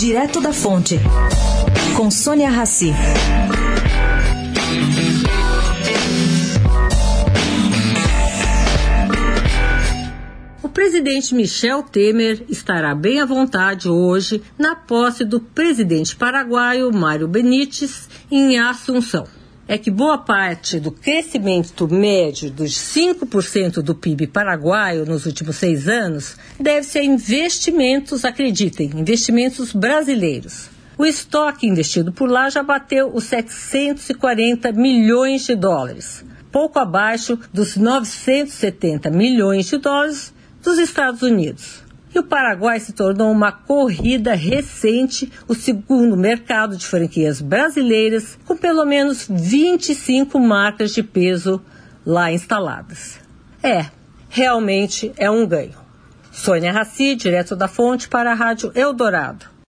Direto da Fonte, com Sônia Rassi. O presidente Michel Temer estará bem à vontade hoje na posse do presidente paraguaio Mário Benítez em Assunção é que boa parte do crescimento médio dos 5% do PIB paraguaio nos últimos seis anos deve-se a investimentos, acreditem, investimentos brasileiros. O estoque investido por lá já bateu os 740 milhões de dólares, pouco abaixo dos 970 milhões de dólares dos Estados Unidos. E o Paraguai se tornou uma corrida recente, o segundo mercado de franquias brasileiras, com pelo menos 25 marcas de peso lá instaladas. É, realmente é um ganho. Sônia Raci, direto da fonte para a Rádio Eldorado.